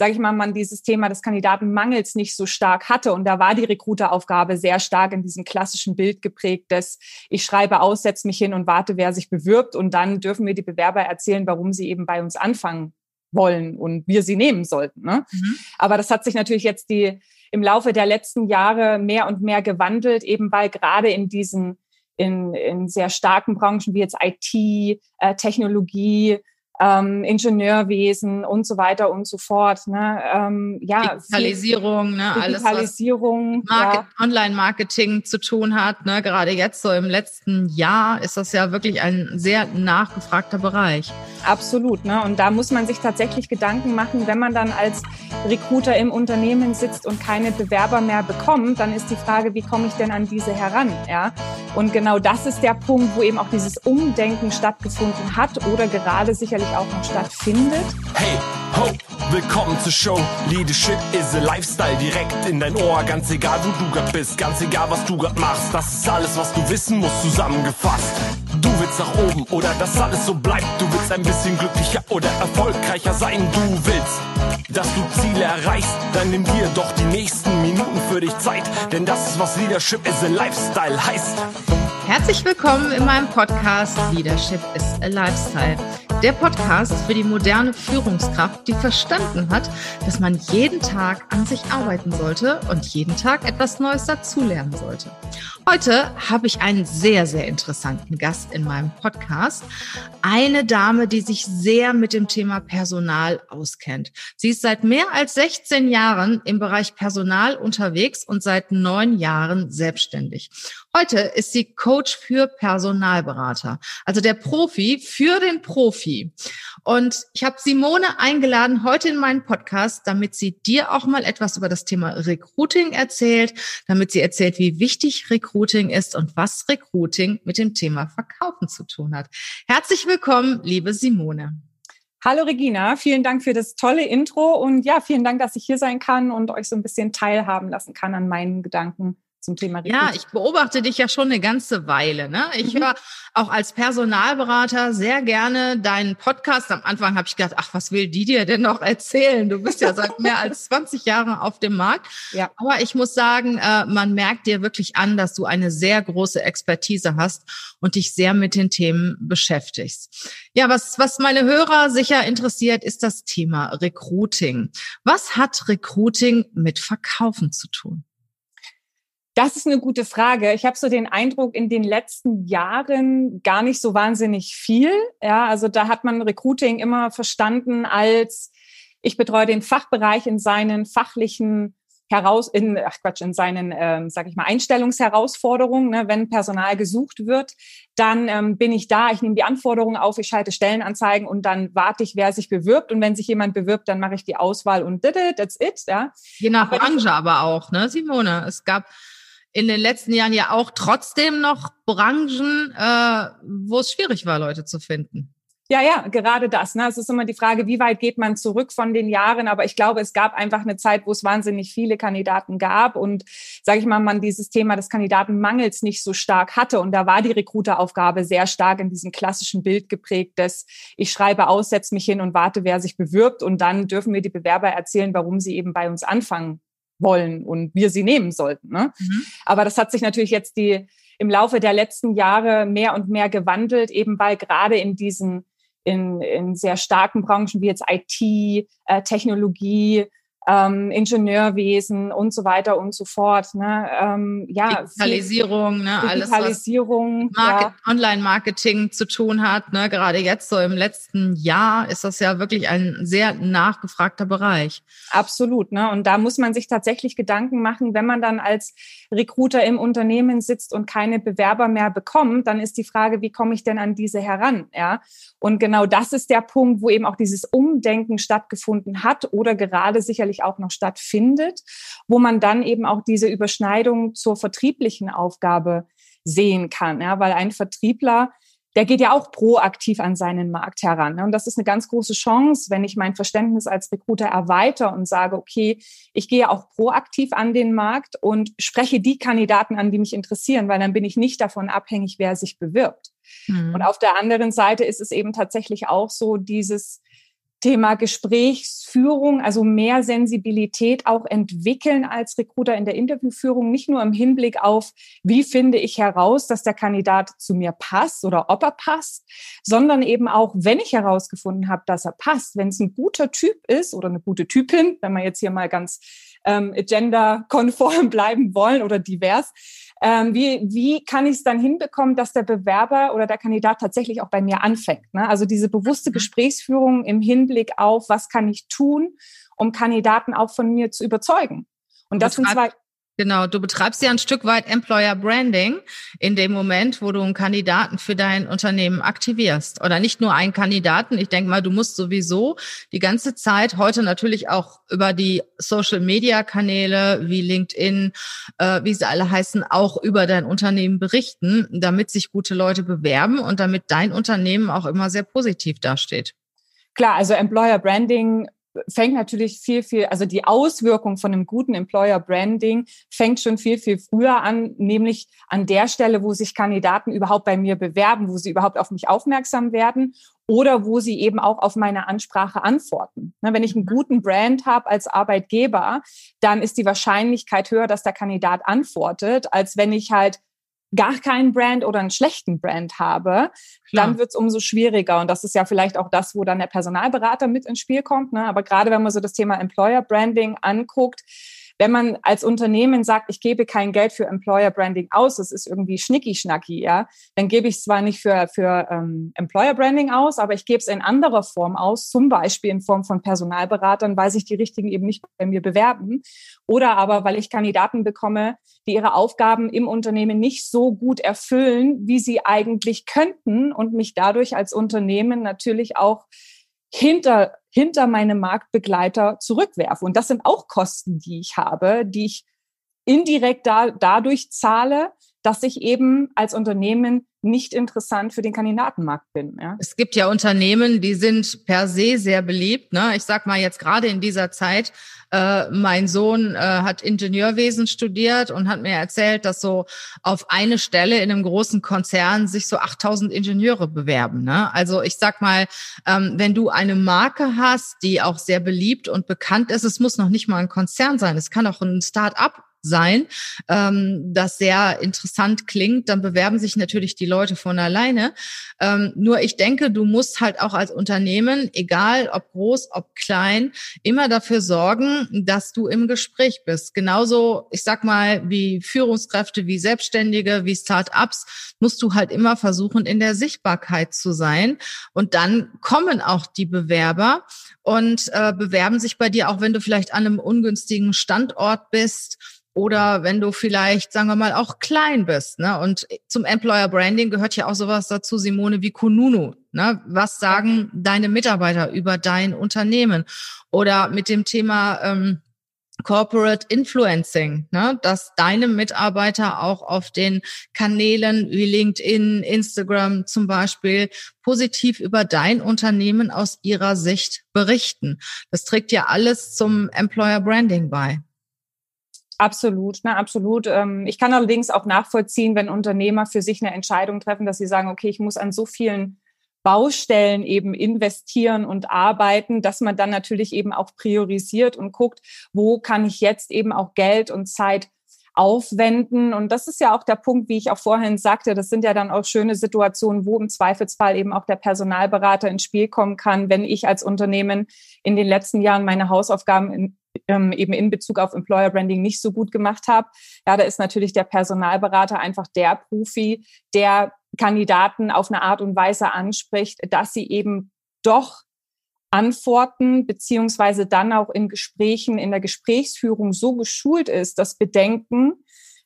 sage ich mal, man dieses Thema des Kandidatenmangels nicht so stark hatte. Und da war die Recruiteraufgabe sehr stark in diesem klassischen Bild geprägt, dass ich schreibe aus, setze mich hin und warte, wer sich bewirbt. Und dann dürfen wir die Bewerber erzählen, warum sie eben bei uns anfangen wollen und wir sie nehmen sollten. Ne? Mhm. Aber das hat sich natürlich jetzt die im Laufe der letzten Jahre mehr und mehr gewandelt, eben weil gerade in diesen in, in sehr starken Branchen wie jetzt IT, äh, Technologie, ähm, Ingenieurwesen und so weiter und so fort. Ne? Ähm, ja, Digitalisierung, ne? Digitalisierung, alles, ja. Online-Marketing zu tun hat. Ne? Gerade jetzt so im letzten Jahr ist das ja wirklich ein sehr nachgefragter Bereich. Absolut. Ne? Und da muss man sich tatsächlich Gedanken machen, wenn man dann als Recruiter im Unternehmen sitzt und keine Bewerber mehr bekommt, dann ist die Frage, wie komme ich denn an diese heran? Ja? Und genau das ist der Punkt, wo eben auch dieses Umdenken stattgefunden hat oder gerade sicherlich auch noch stattfindet. Hey, ho, willkommen zur Show. Leadership is a Lifestyle direkt in dein Ohr. Ganz egal, wo du grad bist, ganz egal, was du grad machst. Das ist alles, was du wissen musst, zusammengefasst. Du willst nach oben oder dass alles so bleibt. Du willst ein bisschen glücklicher oder erfolgreicher sein. Du willst, dass du Ziele erreichst. Dann nimm dir doch die nächsten Minuten für dich Zeit. Denn das ist, was Leadership is a Lifestyle heißt. Herzlich willkommen in meinem Podcast Leadership is a Lifestyle. Der Podcast für die moderne Führungskraft, die verstanden hat, dass man jeden Tag an sich arbeiten sollte und jeden Tag etwas Neues dazulernen sollte. Heute habe ich einen sehr, sehr interessanten Gast in meinem Podcast. Eine Dame, die sich sehr mit dem Thema Personal auskennt. Sie ist seit mehr als 16 Jahren im Bereich Personal unterwegs und seit neun Jahren selbstständig. Heute ist sie Coach für Personalberater, also der Profi für den Profi. Und ich habe Simone eingeladen heute in meinen Podcast, damit sie dir auch mal etwas über das Thema Recruiting erzählt, damit sie erzählt, wie wichtig Recruiting ist und was Recruiting mit dem Thema Verkaufen zu tun hat. Herzlich willkommen, liebe Simone. Hallo Regina, vielen Dank für das tolle Intro und ja, vielen Dank, dass ich hier sein kann und euch so ein bisschen teilhaben lassen kann an meinen Gedanken zum Thema Recruiting. Ja, ich beobachte dich ja schon eine ganze Weile. Ne? Ich mhm. höre auch als Personalberater sehr gerne deinen Podcast. Am Anfang habe ich gedacht, ach, was will die dir denn noch erzählen? Du bist ja seit mehr als 20 Jahren auf dem Markt. Ja. Aber ich muss sagen, äh, man merkt dir wirklich an, dass du eine sehr große Expertise hast und dich sehr mit den Themen beschäftigst. Ja, was, was meine Hörer sicher interessiert, ist das Thema Recruiting. Was hat Recruiting mit Verkaufen zu tun? Das ist eine gute Frage. Ich habe so den Eindruck, in den letzten Jahren gar nicht so wahnsinnig viel. Ja, also da hat man Recruiting immer verstanden als ich betreue den Fachbereich in seinen fachlichen heraus in ach Quatsch in seinen ähm, sage ich mal Einstellungsherausforderungen ne, wenn Personal gesucht wird dann ähm, bin ich da ich nehme die Anforderungen auf ich schalte Stellenanzeigen und dann warte ich wer sich bewirbt und wenn sich jemand bewirbt dann mache ich die Auswahl und that's it ja je nach aber Branche aber auch ne Simone es gab in den letzten Jahren ja auch trotzdem noch Branchen, äh, wo es schwierig war, Leute zu finden. Ja, ja, gerade das. Ne? Es ist immer die Frage, wie weit geht man zurück von den Jahren. Aber ich glaube, es gab einfach eine Zeit, wo es wahnsinnig viele Kandidaten gab und, sage ich mal, man dieses Thema des Kandidatenmangels nicht so stark hatte. Und da war die Recruiteraufgabe sehr stark in diesem klassischen Bild geprägt, dass ich schreibe aus, setze mich hin und warte, wer sich bewirbt. Und dann dürfen wir die Bewerber erzählen, warum sie eben bei uns anfangen wollen und wir sie nehmen sollten. Ne? Mhm. Aber das hat sich natürlich jetzt die im Laufe der letzten Jahre mehr und mehr gewandelt, eben weil gerade in diesen in, in sehr starken Branchen wie jetzt IT, äh, Technologie, ähm, Ingenieurwesen und so weiter und so fort. Ne? Ähm, ja, Digitalisierung, ne? Digitalisierung, alles, was ja. Online-Marketing zu tun hat. Ne? Gerade jetzt so im letzten Jahr ist das ja wirklich ein sehr nachgefragter Bereich. Absolut. Ne? Und da muss man sich tatsächlich Gedanken machen, wenn man dann als Recruiter im Unternehmen sitzt und keine Bewerber mehr bekommt, dann ist die Frage, wie komme ich denn an diese heran? Ja? Und genau das ist der Punkt, wo eben auch dieses Umdenken stattgefunden hat oder gerade sicherlich auch noch stattfindet, wo man dann eben auch diese Überschneidung zur vertrieblichen Aufgabe sehen kann. Ja, weil ein Vertriebler, der geht ja auch proaktiv an seinen Markt heran. Und das ist eine ganz große Chance, wenn ich mein Verständnis als Recruiter erweitere und sage, okay, ich gehe auch proaktiv an den Markt und spreche die Kandidaten an, die mich interessieren, weil dann bin ich nicht davon abhängig, wer sich bewirbt. Mhm. Und auf der anderen Seite ist es eben tatsächlich auch so, dieses, Thema Gesprächsführung, also mehr Sensibilität auch entwickeln als Recruiter in der Interviewführung, nicht nur im Hinblick auf, wie finde ich heraus, dass der Kandidat zu mir passt oder ob er passt, sondern eben auch, wenn ich herausgefunden habe, dass er passt, wenn es ein guter Typ ist oder eine gute Typin, wenn wir jetzt hier mal ganz ähm, genderkonform bleiben wollen oder divers, ähm, wie, wie kann ich es dann hinbekommen, dass der Bewerber oder der Kandidat tatsächlich auch bei mir anfängt? Ne? Also diese bewusste mhm. Gesprächsführung im Hinblick auf, was kann ich tun, um Kandidaten auch von mir zu überzeugen. Und das sind zwei Genau, du betreibst ja ein Stück weit Employer Branding in dem Moment, wo du einen Kandidaten für dein Unternehmen aktivierst. Oder nicht nur einen Kandidaten. Ich denke mal, du musst sowieso die ganze Zeit heute natürlich auch über die Social-Media-Kanäle wie LinkedIn, äh, wie sie alle heißen, auch über dein Unternehmen berichten, damit sich gute Leute bewerben und damit dein Unternehmen auch immer sehr positiv dasteht. Klar, also Employer Branding fängt natürlich viel, viel, also die Auswirkung von einem guten Employer Branding fängt schon viel, viel früher an, nämlich an der Stelle, wo sich Kandidaten überhaupt bei mir bewerben, wo sie überhaupt auf mich aufmerksam werden oder wo sie eben auch auf meine Ansprache antworten. Wenn ich einen guten Brand habe als Arbeitgeber, dann ist die Wahrscheinlichkeit höher, dass der Kandidat antwortet, als wenn ich halt gar keinen Brand oder einen schlechten Brand habe, Klar. dann wird es umso schwieriger. Und das ist ja vielleicht auch das, wo dann der Personalberater mit ins Spiel kommt. Ne? Aber gerade wenn man so das Thema Employer Branding anguckt, wenn man als Unternehmen sagt, ich gebe kein Geld für Employer Branding aus, das ist irgendwie schnicki-schnacki, ja, dann gebe ich es zwar nicht für, für ähm, Employer Branding aus, aber ich gebe es in anderer Form aus, zum Beispiel in Form von Personalberatern, weil sich die richtigen eben nicht bei mir bewerben. Oder aber, weil ich Kandidaten bekomme, die ihre Aufgaben im Unternehmen nicht so gut erfüllen, wie sie eigentlich könnten und mich dadurch als Unternehmen natürlich auch hinter, hinter meine Marktbegleiter zurückwerfe. Und das sind auch Kosten, die ich habe, die ich indirekt da, dadurch zahle, dass ich eben als Unternehmen nicht interessant für den Kandidatenmarkt bin. Ja. Es gibt ja Unternehmen, die sind per se sehr beliebt. Ne? Ich sag mal jetzt gerade in dieser Zeit, äh, mein Sohn äh, hat Ingenieurwesen studiert und hat mir erzählt, dass so auf eine Stelle in einem großen Konzern sich so 8000 Ingenieure bewerben. Ne? Also ich sag mal, ähm, wenn du eine Marke hast, die auch sehr beliebt und bekannt ist, es muss noch nicht mal ein Konzern sein, es kann auch ein Start-up sein, ähm, das sehr interessant klingt, dann bewerben sich natürlich die Leute von alleine. Ähm, nur ich denke, du musst halt auch als Unternehmen, egal ob groß, ob klein, immer dafür sorgen, dass du im Gespräch bist. Genauso, ich sag mal, wie Führungskräfte, wie Selbstständige, wie Start-ups, musst du halt immer versuchen, in der Sichtbarkeit zu sein. Und dann kommen auch die Bewerber und äh, bewerben sich bei dir, auch wenn du vielleicht an einem ungünstigen Standort bist oder wenn du vielleicht, sagen wir mal, auch klein bist. Ne? Und zum Employer Branding gehört ja auch sowas dazu, Simone, wie Kununu. Ne? Was sagen deine Mitarbeiter über dein Unternehmen? Oder mit dem Thema ähm, Corporate Influencing, ne? dass deine Mitarbeiter auch auf den Kanälen wie LinkedIn, Instagram zum Beispiel positiv über dein Unternehmen aus ihrer Sicht berichten. Das trägt ja alles zum Employer Branding bei. Absolut, ne, absolut. Ähm, ich kann allerdings auch nachvollziehen, wenn Unternehmer für sich eine Entscheidung treffen, dass sie sagen, okay, ich muss an so vielen Baustellen eben investieren und arbeiten, dass man dann natürlich eben auch priorisiert und guckt, wo kann ich jetzt eben auch Geld und Zeit aufwenden. Und das ist ja auch der Punkt, wie ich auch vorhin sagte, das sind ja dann auch schöne Situationen, wo im Zweifelsfall eben auch der Personalberater ins Spiel kommen kann, wenn ich als Unternehmen in den letzten Jahren meine Hausaufgaben in, ähm, eben in Bezug auf Employer Branding nicht so gut gemacht habe. Ja, da ist natürlich der Personalberater einfach der Profi, der Kandidaten auf eine Art und Weise anspricht, dass sie eben doch antworten, beziehungsweise dann auch in Gesprächen, in der Gesprächsführung so geschult ist, dass Bedenken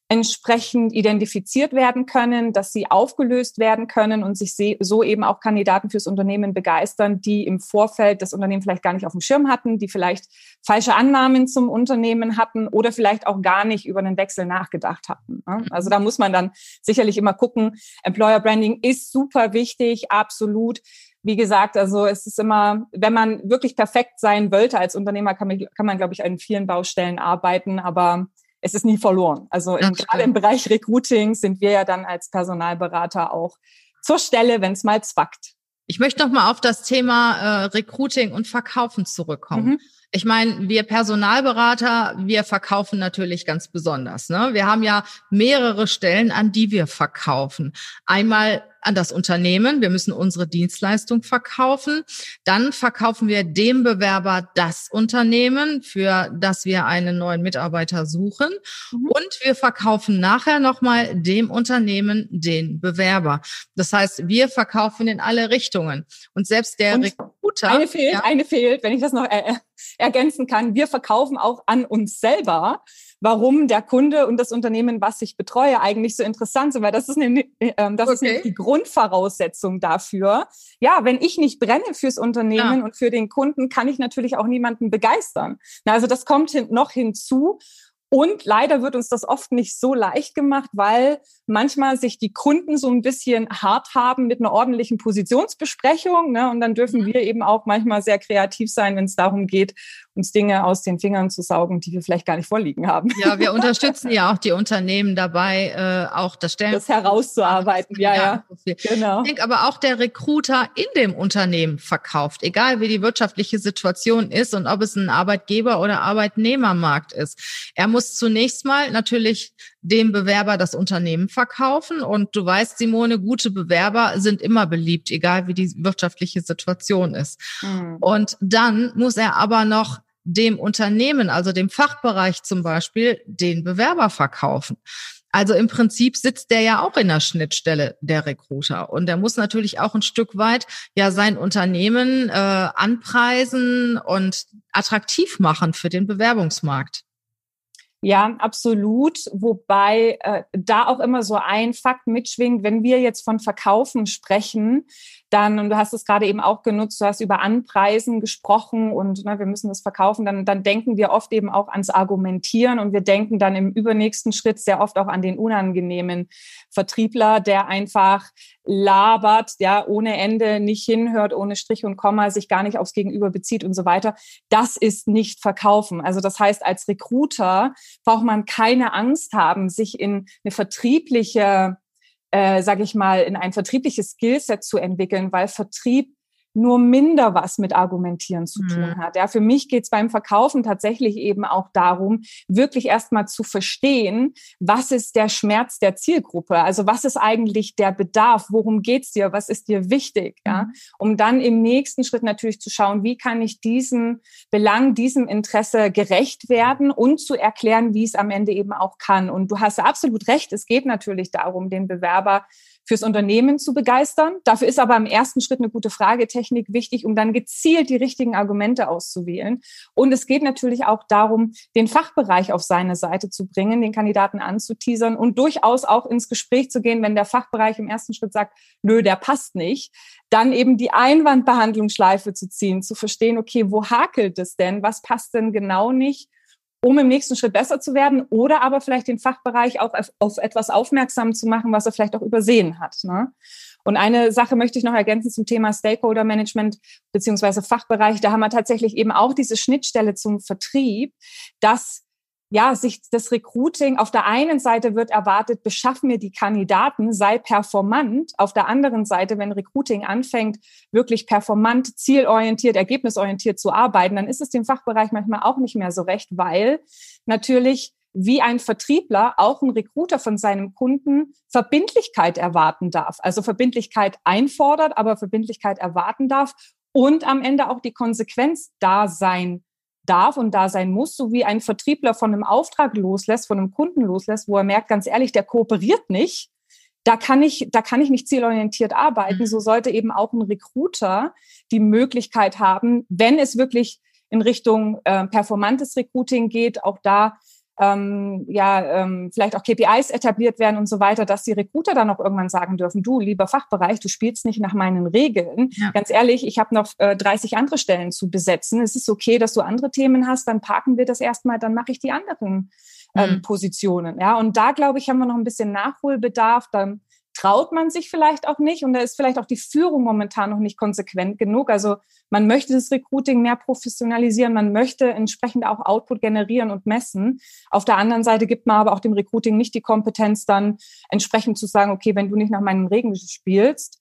entsprechend identifiziert werden können, dass sie aufgelöst werden können und sich so eben auch Kandidaten fürs Unternehmen begeistern, die im Vorfeld das Unternehmen vielleicht gar nicht auf dem Schirm hatten, die vielleicht falsche Annahmen zum Unternehmen hatten oder vielleicht auch gar nicht über einen Wechsel nachgedacht hatten. Ne? Also da muss man dann sicherlich immer gucken. Employer Branding ist super wichtig, absolut wie gesagt, also es ist immer, wenn man wirklich perfekt sein wollte als Unternehmer, kann man, kann man glaube ich, an vielen Baustellen arbeiten, aber es ist nie verloren. Also im, gerade im Bereich Recruiting sind wir ja dann als Personalberater auch zur Stelle, wenn es mal zwackt. Ich möchte noch mal auf das Thema äh, Recruiting und Verkaufen zurückkommen. Mhm. Ich meine, wir Personalberater, wir verkaufen natürlich ganz besonders. Ne? Wir haben ja mehrere Stellen, an die wir verkaufen. Einmal an das Unternehmen. Wir müssen unsere Dienstleistung verkaufen. Dann verkaufen wir dem Bewerber das Unternehmen, für das wir einen neuen Mitarbeiter suchen. Mhm. Und wir verkaufen nachher nochmal dem Unternehmen den Bewerber. Das heißt, wir verkaufen in alle Richtungen. Und selbst der Und Recruiter. Eine fehlt, ja, eine fehlt, wenn ich das noch äh, ergänzen kann. Wir verkaufen auch an uns selber warum der Kunde und das Unternehmen, was ich betreue, eigentlich so interessant sind, weil das ist, nämlich, äh, das okay. ist nämlich die Grundvoraussetzung dafür. Ja, wenn ich nicht brenne fürs Unternehmen ja. und für den Kunden, kann ich natürlich auch niemanden begeistern. Na, also das kommt hin, noch hinzu. Und leider wird uns das oft nicht so leicht gemacht, weil manchmal sich die Kunden so ein bisschen hart haben mit einer ordentlichen Positionsbesprechung. Ne? Und dann dürfen mhm. wir eben auch manchmal sehr kreativ sein, wenn es darum geht, uns Dinge aus den Fingern zu saugen, die wir vielleicht gar nicht vorliegen haben. Ja, wir unterstützen ja auch die Unternehmen dabei, äh, auch das Stellen. Das herauszuarbeiten, ja, ja. ja. Genau. Ich denke aber auch der Recruiter in dem Unternehmen verkauft, egal wie die wirtschaftliche Situation ist und ob es ein Arbeitgeber- oder Arbeitnehmermarkt ist. Er muss zunächst mal natürlich dem Bewerber das Unternehmen verkaufen. Und du weißt, Simone, gute Bewerber sind immer beliebt, egal wie die wirtschaftliche Situation ist. Mhm. Und dann muss er aber noch dem Unternehmen, also dem Fachbereich zum Beispiel, den Bewerber verkaufen. Also im Prinzip sitzt der ja auch in der Schnittstelle der Recruiter und der muss natürlich auch ein Stück weit ja sein Unternehmen äh, anpreisen und attraktiv machen für den Bewerbungsmarkt. Ja, absolut. Wobei äh, da auch immer so ein Fakt mitschwingt, wenn wir jetzt von Verkaufen sprechen, dann, und du hast es gerade eben auch genutzt, du hast über Anpreisen gesprochen und ne, wir müssen das verkaufen, dann, dann denken wir oft eben auch ans Argumentieren und wir denken dann im übernächsten Schritt sehr oft auch an den unangenehmen Vertriebler, der einfach labert, ja, ohne Ende, nicht hinhört, ohne Strich und Komma, sich gar nicht aufs Gegenüber bezieht und so weiter. Das ist nicht verkaufen. Also das heißt, als Recruiter braucht man keine Angst haben, sich in eine vertriebliche äh, sage ich mal, in ein vertriebliches Skillset zu entwickeln, weil Vertrieb nur minder was mit Argumentieren zu tun mhm. hat. Ja, für mich geht es beim Verkaufen tatsächlich eben auch darum, wirklich erstmal zu verstehen, was ist der Schmerz der Zielgruppe? Also was ist eigentlich der Bedarf? Worum geht's dir? Was ist dir wichtig? Ja, mhm. um dann im nächsten Schritt natürlich zu schauen, wie kann ich diesem Belang, diesem Interesse gerecht werden und zu erklären, wie es am Ende eben auch kann. Und du hast absolut recht. Es geht natürlich darum, den Bewerber fürs Unternehmen zu begeistern. Dafür ist aber im ersten Schritt eine gute Fragetechnik wichtig, um dann gezielt die richtigen Argumente auszuwählen. Und es geht natürlich auch darum, den Fachbereich auf seine Seite zu bringen, den Kandidaten anzuteasern und durchaus auch ins Gespräch zu gehen, wenn der Fachbereich im ersten Schritt sagt, nö, der passt nicht, dann eben die Einwandbehandlungsschleife zu ziehen, zu verstehen, okay, wo hakelt es denn? Was passt denn genau nicht? Um im nächsten Schritt besser zu werden oder aber vielleicht den Fachbereich auch auf, auf etwas aufmerksam zu machen, was er vielleicht auch übersehen hat. Ne? Und eine Sache möchte ich noch ergänzen zum Thema Stakeholder Management beziehungsweise Fachbereich. Da haben wir tatsächlich eben auch diese Schnittstelle zum Vertrieb, dass ja, sich das Recruiting auf der einen Seite wird erwartet, beschaff mir die Kandidaten, sei performant. Auf der anderen Seite, wenn Recruiting anfängt, wirklich performant, zielorientiert, ergebnisorientiert zu arbeiten, dann ist es dem Fachbereich manchmal auch nicht mehr so recht, weil natürlich wie ein Vertriebler auch ein Recruiter von seinem Kunden Verbindlichkeit erwarten darf. Also Verbindlichkeit einfordert, aber Verbindlichkeit erwarten darf und am Ende auch die Konsequenz da sein darf und da sein muss, so wie ein Vertriebler von einem Auftrag loslässt, von einem Kunden loslässt, wo er merkt, ganz ehrlich, der kooperiert nicht. Da kann ich, da kann ich nicht zielorientiert arbeiten. Mhm. So sollte eben auch ein Recruiter die Möglichkeit haben, wenn es wirklich in Richtung äh, performantes Recruiting geht, auch da ähm, ja ähm, vielleicht auch KPIs etabliert werden und so weiter, dass die Recruiter dann auch irgendwann sagen dürfen, du lieber Fachbereich, du spielst nicht nach meinen Regeln. Ja. Ganz ehrlich, ich habe noch äh, 30 andere Stellen zu besetzen. Es ist okay, dass du andere Themen hast, dann parken wir das erstmal, dann mache ich die anderen ähm, mhm. Positionen. Ja, und da glaube ich, haben wir noch ein bisschen Nachholbedarf. Dann traut man sich vielleicht auch nicht und da ist vielleicht auch die Führung momentan noch nicht konsequent genug. Also man möchte das Recruiting mehr professionalisieren, man möchte entsprechend auch Output generieren und messen. Auf der anderen Seite gibt man aber auch dem Recruiting nicht die Kompetenz, dann entsprechend zu sagen, okay, wenn du nicht nach meinen Regeln spielst,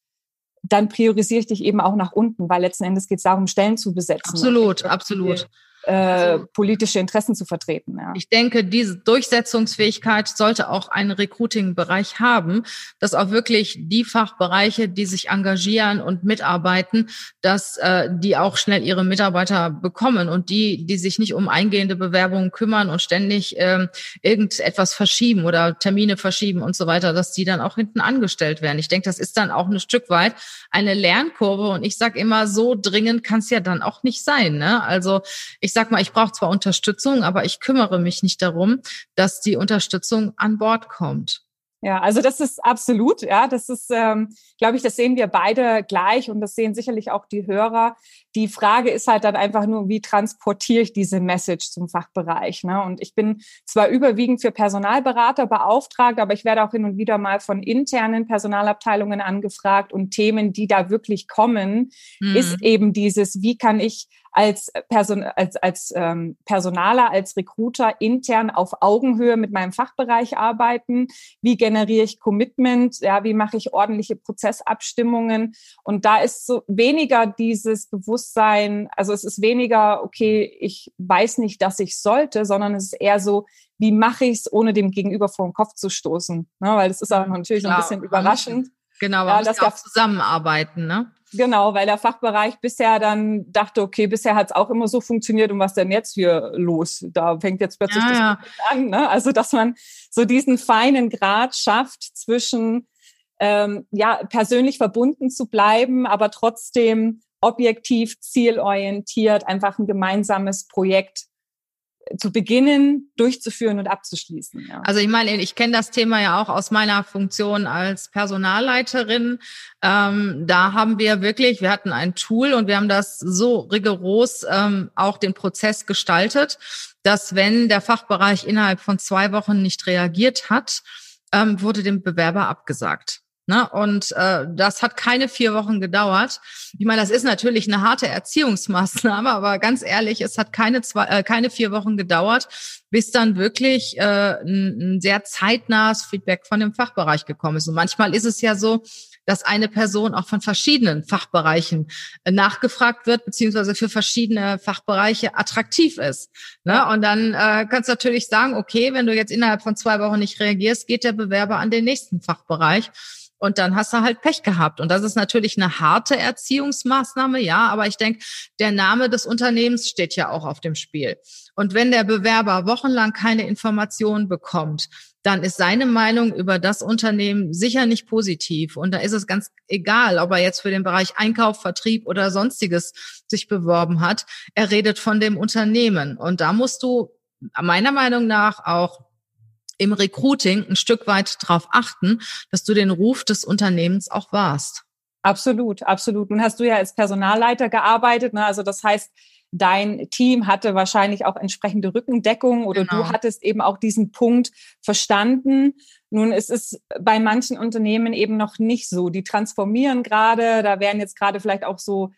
dann priorisiere ich dich eben auch nach unten, weil letzten Endes geht es darum, Stellen zu besetzen. Absolut, absolut äh, also, politische Interessen zu vertreten. Ja. Ich denke, diese Durchsetzungsfähigkeit sollte auch ein Recruiting-Bereich haben, dass auch wirklich die Fachbereiche, die sich engagieren und mitarbeiten, dass äh, die auch schnell ihre Mitarbeiter bekommen und die, die sich nicht um eingehende Bewerbungen kümmern und ständig äh, irgendetwas verschieben oder Termine verschieben und so weiter, dass die dann auch hinten angestellt werden. Ich denke, das ist dann auch ein Stück weit eine Lernkurve und ich sage immer, so dringend kann es ja dann auch nicht sein. Ne? Also ich ich sag mal, ich brauche zwar Unterstützung, aber ich kümmere mich nicht darum, dass die Unterstützung an Bord kommt. Ja, also das ist absolut, ja, das ist, ähm, glaube ich, das sehen wir beide gleich und das sehen sicherlich auch die Hörer. Die Frage ist halt dann einfach nur, wie transportiere ich diese Message zum Fachbereich? Ne? Und ich bin zwar überwiegend für Personalberater beauftragt, aber ich werde auch hin und wieder mal von internen Personalabteilungen angefragt und Themen, die da wirklich kommen, mhm. ist eben dieses, wie kann ich als, Person, als, als ähm, Personaler, als Recruiter intern auf Augenhöhe mit meinem Fachbereich arbeiten? Wie generiere ich Commitment? Ja, wie mache ich ordentliche Prozessabstimmungen? Und da ist so weniger dieses Bewusstsein, also es ist weniger, okay, ich weiß nicht, dass ich sollte, sondern es ist eher so, wie mache ich es, ohne dem Gegenüber vor den Kopf zu stoßen? Ne? Weil das ist auch natürlich Klar, ein bisschen überraschend. Genau, man ja, muss ja auch zusammenarbeiten, ne? Genau, weil der Fachbereich bisher dann dachte, okay, bisher hat es auch immer so funktioniert und was denn jetzt hier los? Da fängt jetzt plötzlich ja, das ja. an. Ne? Also, dass man so diesen feinen Grad schafft zwischen ähm, ja persönlich verbunden zu bleiben, aber trotzdem objektiv, zielorientiert, einfach ein gemeinsames Projekt zu beginnen, durchzuführen und abzuschließen. Ja. Also ich meine, ich kenne das Thema ja auch aus meiner Funktion als Personalleiterin. Ähm, da haben wir wirklich, wir hatten ein Tool und wir haben das so rigoros ähm, auch den Prozess gestaltet, dass wenn der Fachbereich innerhalb von zwei Wochen nicht reagiert hat, ähm, wurde dem Bewerber abgesagt. Ne? Und äh, das hat keine vier Wochen gedauert. Ich meine, das ist natürlich eine harte Erziehungsmaßnahme, aber ganz ehrlich, es hat keine zwei, äh, keine vier Wochen gedauert, bis dann wirklich äh, ein, ein sehr zeitnahes Feedback von dem Fachbereich gekommen ist. Und manchmal ist es ja so, dass eine Person auch von verschiedenen Fachbereichen äh, nachgefragt wird, beziehungsweise für verschiedene Fachbereiche attraktiv ist. Ne? Und dann äh, kannst du natürlich sagen, okay, wenn du jetzt innerhalb von zwei Wochen nicht reagierst, geht der Bewerber an den nächsten Fachbereich. Und dann hast du halt Pech gehabt. Und das ist natürlich eine harte Erziehungsmaßnahme, ja, aber ich denke, der Name des Unternehmens steht ja auch auf dem Spiel. Und wenn der Bewerber wochenlang keine Informationen bekommt, dann ist seine Meinung über das Unternehmen sicher nicht positiv. Und da ist es ganz egal, ob er jetzt für den Bereich Einkauf, Vertrieb oder sonstiges sich beworben hat. Er redet von dem Unternehmen. Und da musst du meiner Meinung nach auch im Recruiting ein Stück weit darauf achten, dass du den Ruf des Unternehmens auch wahrst. Absolut, absolut. Nun hast du ja als Personalleiter gearbeitet, ne? also das heißt, dein Team hatte wahrscheinlich auch entsprechende Rückendeckung oder genau. du hattest eben auch diesen Punkt verstanden. Nun ist es bei manchen Unternehmen eben noch nicht so. Die transformieren gerade, da werden jetzt gerade vielleicht auch so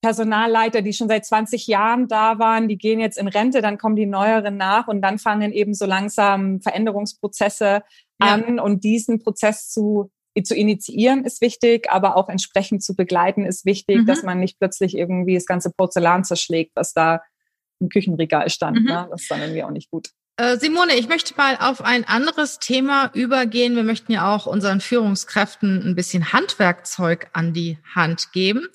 Personalleiter, die schon seit 20 Jahren da waren, die gehen jetzt in Rente, dann kommen die neueren nach und dann fangen eben so langsam Veränderungsprozesse an ja. und diesen Prozess zu zu initiieren ist wichtig, aber auch entsprechend zu begleiten ist wichtig, mhm. dass man nicht plötzlich irgendwie das ganze Porzellan zerschlägt, was da im Küchenregal stand. Mhm. Ne? Das ist dann irgendwie auch nicht gut. Äh, Simone, ich möchte mal auf ein anderes Thema übergehen. Wir möchten ja auch unseren Führungskräften ein bisschen Handwerkzeug an die Hand geben.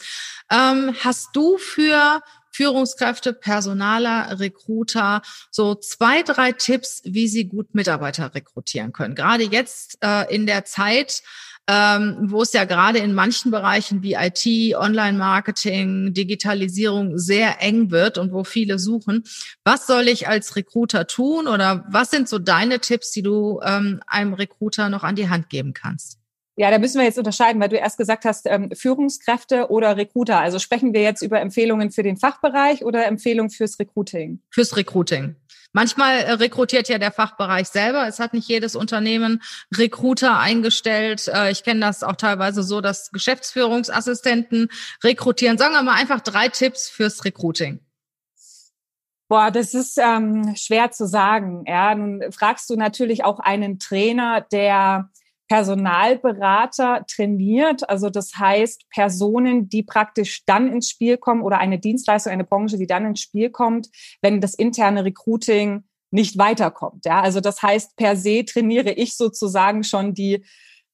Ähm, hast du für Führungskräfte, Personaler, Recruiter, so zwei, drei Tipps, wie sie gut Mitarbeiter rekrutieren können. Gerade jetzt äh, in der Zeit, ähm, wo es ja gerade in manchen Bereichen wie IT, Online-Marketing, Digitalisierung sehr eng wird und wo viele suchen. Was soll ich als Recruiter tun oder was sind so deine Tipps, die du ähm, einem Recruiter noch an die Hand geben kannst? Ja, da müssen wir jetzt unterscheiden, weil du erst gesagt hast, ähm, Führungskräfte oder Recruiter. Also sprechen wir jetzt über Empfehlungen für den Fachbereich oder Empfehlungen fürs Recruiting? Fürs Recruiting. Manchmal äh, rekrutiert ja der Fachbereich selber. Es hat nicht jedes Unternehmen Recruiter eingestellt. Äh, ich kenne das auch teilweise so, dass Geschäftsführungsassistenten rekrutieren. Sagen wir mal einfach drei Tipps fürs Recruiting. Boah, das ist ähm, schwer zu sagen. Ja, nun fragst du natürlich auch einen Trainer, der Personalberater trainiert. Also das heißt Personen, die praktisch dann ins Spiel kommen oder eine Dienstleistung, eine Branche, die dann ins Spiel kommt, wenn das interne Recruiting nicht weiterkommt. Ja, also das heißt, per se trainiere ich sozusagen schon die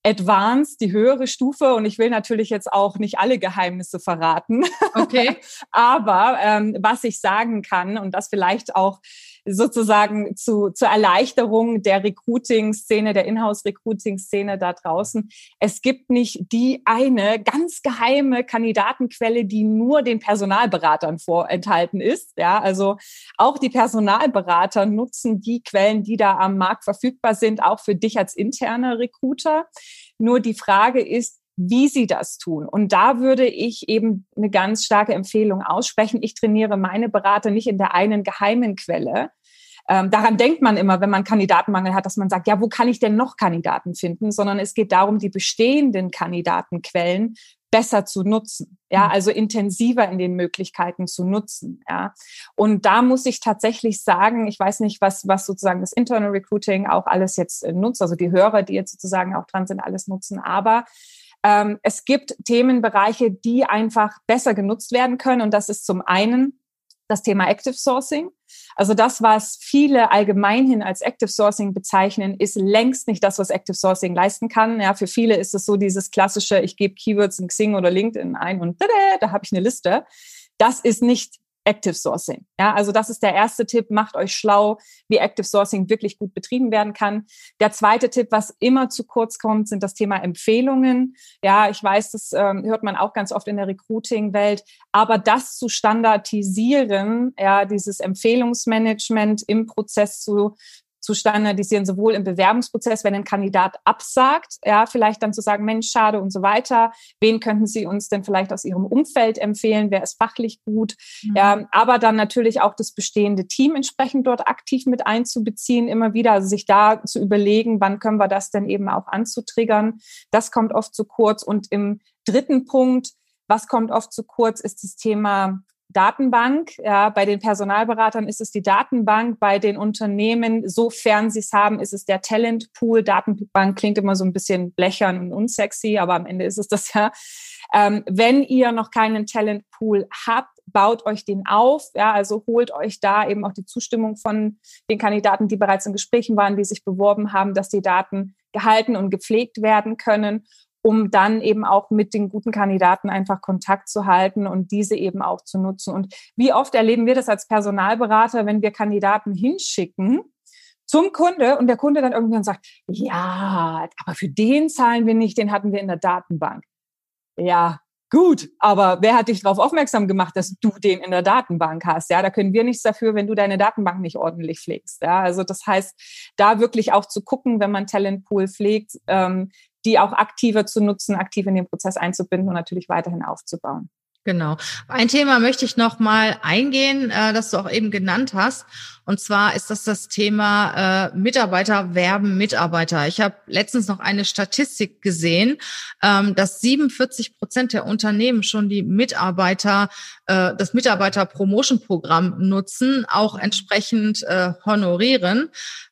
Advanced, die höhere Stufe. Und ich will natürlich jetzt auch nicht alle Geheimnisse verraten. Okay. Aber ähm, was ich sagen kann und das vielleicht auch sozusagen zu, zur Erleichterung der Recruiting-Szene, der Inhouse-Recruiting-Szene da draußen. Es gibt nicht die eine ganz geheime Kandidatenquelle, die nur den Personalberatern vorenthalten ist. Ja, also auch die Personalberater nutzen die Quellen, die da am Markt verfügbar sind, auch für dich als interner Recruiter. Nur die Frage ist, wie sie das tun. Und da würde ich eben eine ganz starke Empfehlung aussprechen. Ich trainiere meine Berater nicht in der einen geheimen Quelle. Ähm, daran denkt man immer, wenn man Kandidatenmangel hat, dass man sagt, ja, wo kann ich denn noch Kandidaten finden? Sondern es geht darum, die bestehenden Kandidatenquellen besser zu nutzen, ja, mhm. also intensiver in den Möglichkeiten zu nutzen, ja. Und da muss ich tatsächlich sagen, ich weiß nicht, was, was sozusagen das Internal Recruiting auch alles jetzt äh, nutzt, also die Hörer, die jetzt sozusagen auch dran sind, alles nutzen, aber ähm, es gibt Themenbereiche, die einfach besser genutzt werden können. Und das ist zum einen das Thema Active Sourcing. Also das, was viele allgemeinhin als Active Sourcing bezeichnen, ist längst nicht das, was Active Sourcing leisten kann. Ja, für viele ist es so dieses klassische, ich gebe Keywords in Xing oder LinkedIn ein und tada, da habe ich eine Liste. Das ist nicht Active Sourcing. Ja, also das ist der erste Tipp. Macht euch schlau, wie Active Sourcing wirklich gut betrieben werden kann. Der zweite Tipp, was immer zu kurz kommt, sind das Thema Empfehlungen. Ja, ich weiß, das ähm, hört man auch ganz oft in der Recruiting-Welt. Aber das zu standardisieren, ja, dieses Empfehlungsmanagement im Prozess zu zu standardisieren, sowohl im Bewerbungsprozess, wenn ein Kandidat absagt, ja, vielleicht dann zu sagen, Mensch, schade und so weiter. Wen könnten Sie uns denn vielleicht aus Ihrem Umfeld empfehlen? Wer ist fachlich gut? Mhm. Ja, aber dann natürlich auch das bestehende Team entsprechend dort aktiv mit einzubeziehen, immer wieder, also sich da zu überlegen, wann können wir das denn eben auch anzutriggern. Das kommt oft zu kurz. Und im dritten Punkt, was kommt oft zu kurz, ist das Thema Datenbank. Ja, bei den Personalberatern ist es die Datenbank, bei den Unternehmen, sofern sie es haben, ist es der Talentpool. Datenbank klingt immer so ein bisschen blechern und unsexy, aber am Ende ist es das ja. Ähm, wenn ihr noch keinen Talentpool habt, baut euch den auf. Ja, also holt euch da eben auch die Zustimmung von den Kandidaten, die bereits in Gesprächen waren, die sich beworben haben, dass die Daten gehalten und gepflegt werden können um dann eben auch mit den guten Kandidaten einfach Kontakt zu halten und diese eben auch zu nutzen. Und wie oft erleben wir das als Personalberater, wenn wir Kandidaten hinschicken zum Kunde und der Kunde dann irgendwann sagt, ja, aber für den zahlen wir nicht, den hatten wir in der Datenbank. Ja, gut, aber wer hat dich darauf aufmerksam gemacht, dass du den in der Datenbank hast? Ja, da können wir nichts dafür, wenn du deine Datenbank nicht ordentlich pflegst. Ja, also das heißt, da wirklich auch zu gucken, wenn man Talentpool pflegt, ähm, die auch aktiver zu nutzen, aktiv in den Prozess einzubinden und natürlich weiterhin aufzubauen. Genau. Ein Thema möchte ich noch mal eingehen, äh, das du auch eben genannt hast. Und zwar ist das das Thema äh, Mitarbeiter werben Mitarbeiter. Ich habe letztens noch eine Statistik gesehen, ähm, dass 47 Prozent der Unternehmen schon die Mitarbeiter, äh, das Mitarbeiter-Promotion-Programm nutzen, auch entsprechend äh, honorieren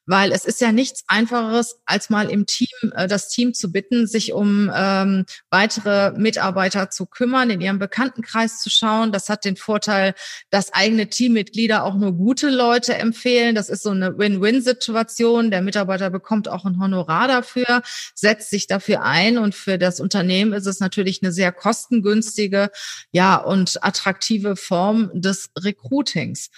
weil es ist ja nichts einfacheres, als mal im Team, äh, das Team zu bitten, sich um ähm, weitere Mitarbeiter zu kümmern, in ihrem Bekanntenkreis zu schauen. Das hat den Vorteil, dass eigene Teammitglieder auch nur gute Leute empfehlen. Das ist so eine Win-Win-Situation. Der Mitarbeiter bekommt auch ein Honorar dafür, setzt sich dafür ein und für das Unternehmen ist es natürlich eine sehr kostengünstige, ja, und attraktive Form des Recruitings.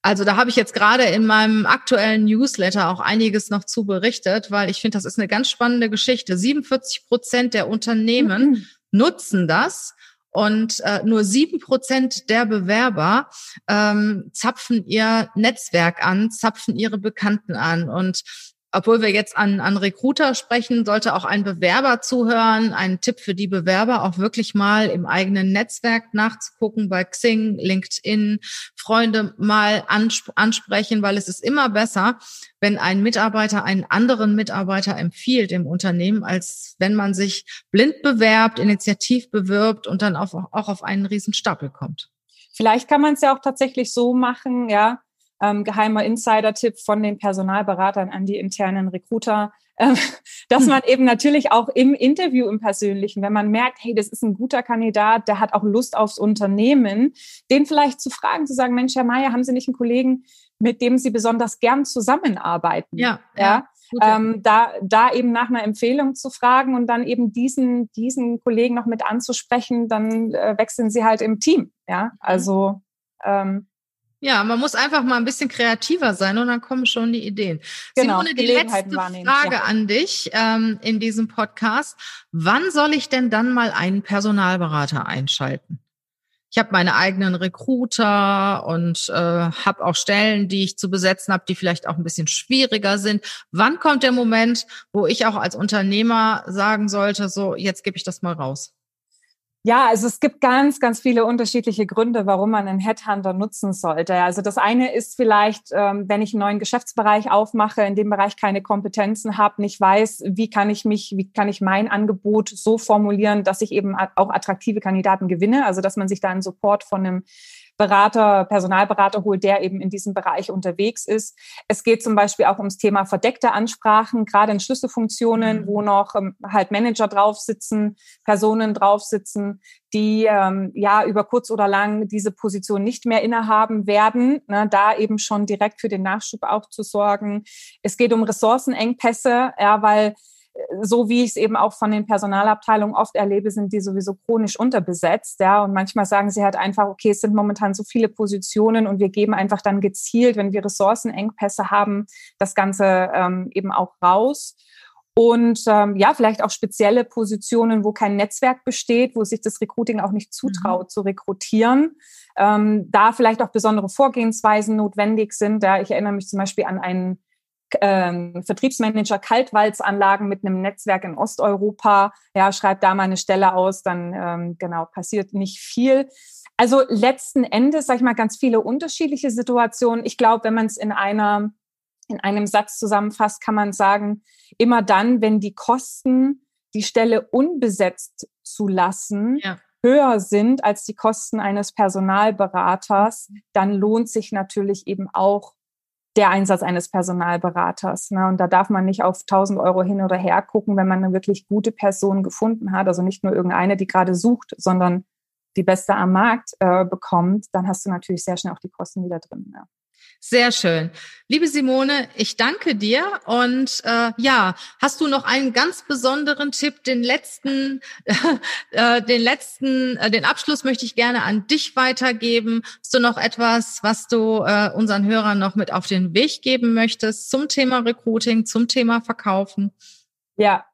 Also da habe ich jetzt gerade in meinem aktuellen Newsletter auch einiges noch zu berichtet, weil ich finde, das ist eine ganz spannende Geschichte. 47 Prozent der Unternehmen mhm. nutzen das und äh, nur sieben Prozent der Bewerber ähm, zapfen ihr Netzwerk an, zapfen ihre Bekannten an. Und obwohl wir jetzt an, an Recruiter sprechen, sollte auch ein Bewerber zuhören. Ein Tipp für die Bewerber, auch wirklich mal im eigenen Netzwerk nachzugucken, bei Xing, LinkedIn, Freunde mal ansp ansprechen, weil es ist immer besser, wenn ein Mitarbeiter einen anderen Mitarbeiter empfiehlt im Unternehmen, als wenn man sich blind bewerbt, initiativ bewirbt und dann auch, auch auf einen riesen Stapel kommt. Vielleicht kann man es ja auch tatsächlich so machen, ja, ähm, geheimer Insider-Tipp von den Personalberatern an die internen Recruiter, äh, dass hm. man eben natürlich auch im Interview im Persönlichen, wenn man merkt, hey, das ist ein guter Kandidat, der hat auch Lust aufs Unternehmen, den vielleicht zu fragen, zu sagen, Mensch, Herr Mayer, haben Sie nicht einen Kollegen, mit dem Sie besonders gern zusammenarbeiten? Ja. ja. ähm, da, da eben nach einer Empfehlung zu fragen und dann eben diesen, diesen Kollegen noch mit anzusprechen, dann äh, wechseln sie halt im Team. Ja, mhm. also ähm, ja, man muss einfach mal ein bisschen kreativer sein und dann kommen schon die Ideen. Genau, Simone, die letzte Frage ja. an dich ähm, in diesem Podcast. Wann soll ich denn dann mal einen Personalberater einschalten? Ich habe meine eigenen Recruiter und äh, habe auch Stellen, die ich zu besetzen habe, die vielleicht auch ein bisschen schwieriger sind. Wann kommt der Moment, wo ich auch als Unternehmer sagen sollte, so jetzt gebe ich das mal raus? Ja, also es gibt ganz, ganz viele unterschiedliche Gründe, warum man einen Headhunter nutzen sollte. Also das eine ist vielleicht, ähm, wenn ich einen neuen Geschäftsbereich aufmache, in dem Bereich keine Kompetenzen habe, nicht weiß, wie kann ich mich, wie kann ich mein Angebot so formulieren, dass ich eben auch attraktive Kandidaten gewinne. Also dass man sich da einen Support von einem Berater, Personalberater holt, der eben in diesem Bereich unterwegs ist. Es geht zum Beispiel auch ums Thema verdeckte Ansprachen, gerade in Schlüsselfunktionen, mhm. wo noch ähm, halt Manager drauf sitzen, Personen drauf sitzen, die ähm, ja über kurz oder lang diese Position nicht mehr innehaben werden, ne, da eben schon direkt für den Nachschub auch zu sorgen. Es geht um Ressourcenengpässe, ja, weil so wie ich es eben auch von den Personalabteilungen oft erlebe, sind die sowieso chronisch unterbesetzt. Ja, und manchmal sagen sie halt einfach, okay, es sind momentan so viele Positionen und wir geben einfach dann gezielt, wenn wir Ressourcenengpässe haben, das Ganze ähm, eben auch raus. Und ähm, ja, vielleicht auch spezielle Positionen, wo kein Netzwerk besteht, wo sich das Recruiting auch nicht zutraut mhm. zu rekrutieren. Ähm, da vielleicht auch besondere Vorgehensweisen notwendig sind. Ja, ich erinnere mich zum Beispiel an einen ähm, Vertriebsmanager Kaltwalzanlagen mit einem Netzwerk in Osteuropa, ja, schreibt da mal eine Stelle aus, dann ähm, genau passiert nicht viel. Also letzten Endes, sage ich mal, ganz viele unterschiedliche Situationen. Ich glaube, wenn man es in einer in einem Satz zusammenfasst, kann man sagen, immer dann, wenn die Kosten, die Stelle unbesetzt zu lassen, ja. höher sind als die Kosten eines Personalberaters, dann lohnt sich natürlich eben auch der Einsatz eines Personalberaters. Ne? Und da darf man nicht auf 1000 Euro hin oder her gucken, wenn man eine wirklich gute Person gefunden hat. Also nicht nur irgendeine, die gerade sucht, sondern die beste am Markt äh, bekommt, dann hast du natürlich sehr schnell auch die Kosten wieder drin. Ja. Sehr schön. Liebe Simone, ich danke dir. Und äh, ja, hast du noch einen ganz besonderen Tipp? Den letzten, äh, den letzten, äh, den Abschluss möchte ich gerne an dich weitergeben. Hast du noch etwas, was du äh, unseren Hörern noch mit auf den Weg geben möchtest zum Thema Recruiting, zum Thema Verkaufen? Ja.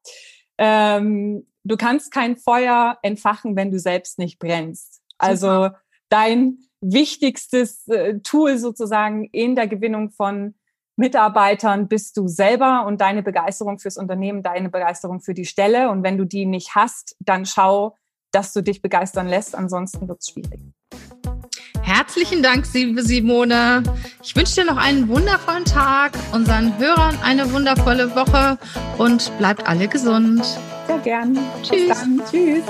Ähm, du kannst kein Feuer entfachen, wenn du selbst nicht brennst. Also dein wichtigstes äh, Tool sozusagen in der Gewinnung von Mitarbeitern bist du selber und deine Begeisterung fürs Unternehmen, deine Begeisterung für die Stelle. Und wenn du die nicht hast, dann schau, dass du dich begeistern lässt. Ansonsten wird es schwierig. Herzlichen Dank, liebe Simone. Ich wünsche dir noch einen wundervollen Tag, unseren Hörern eine wundervolle Woche und bleibt alle gesund. Sehr gern. Tschüss. Tschüss.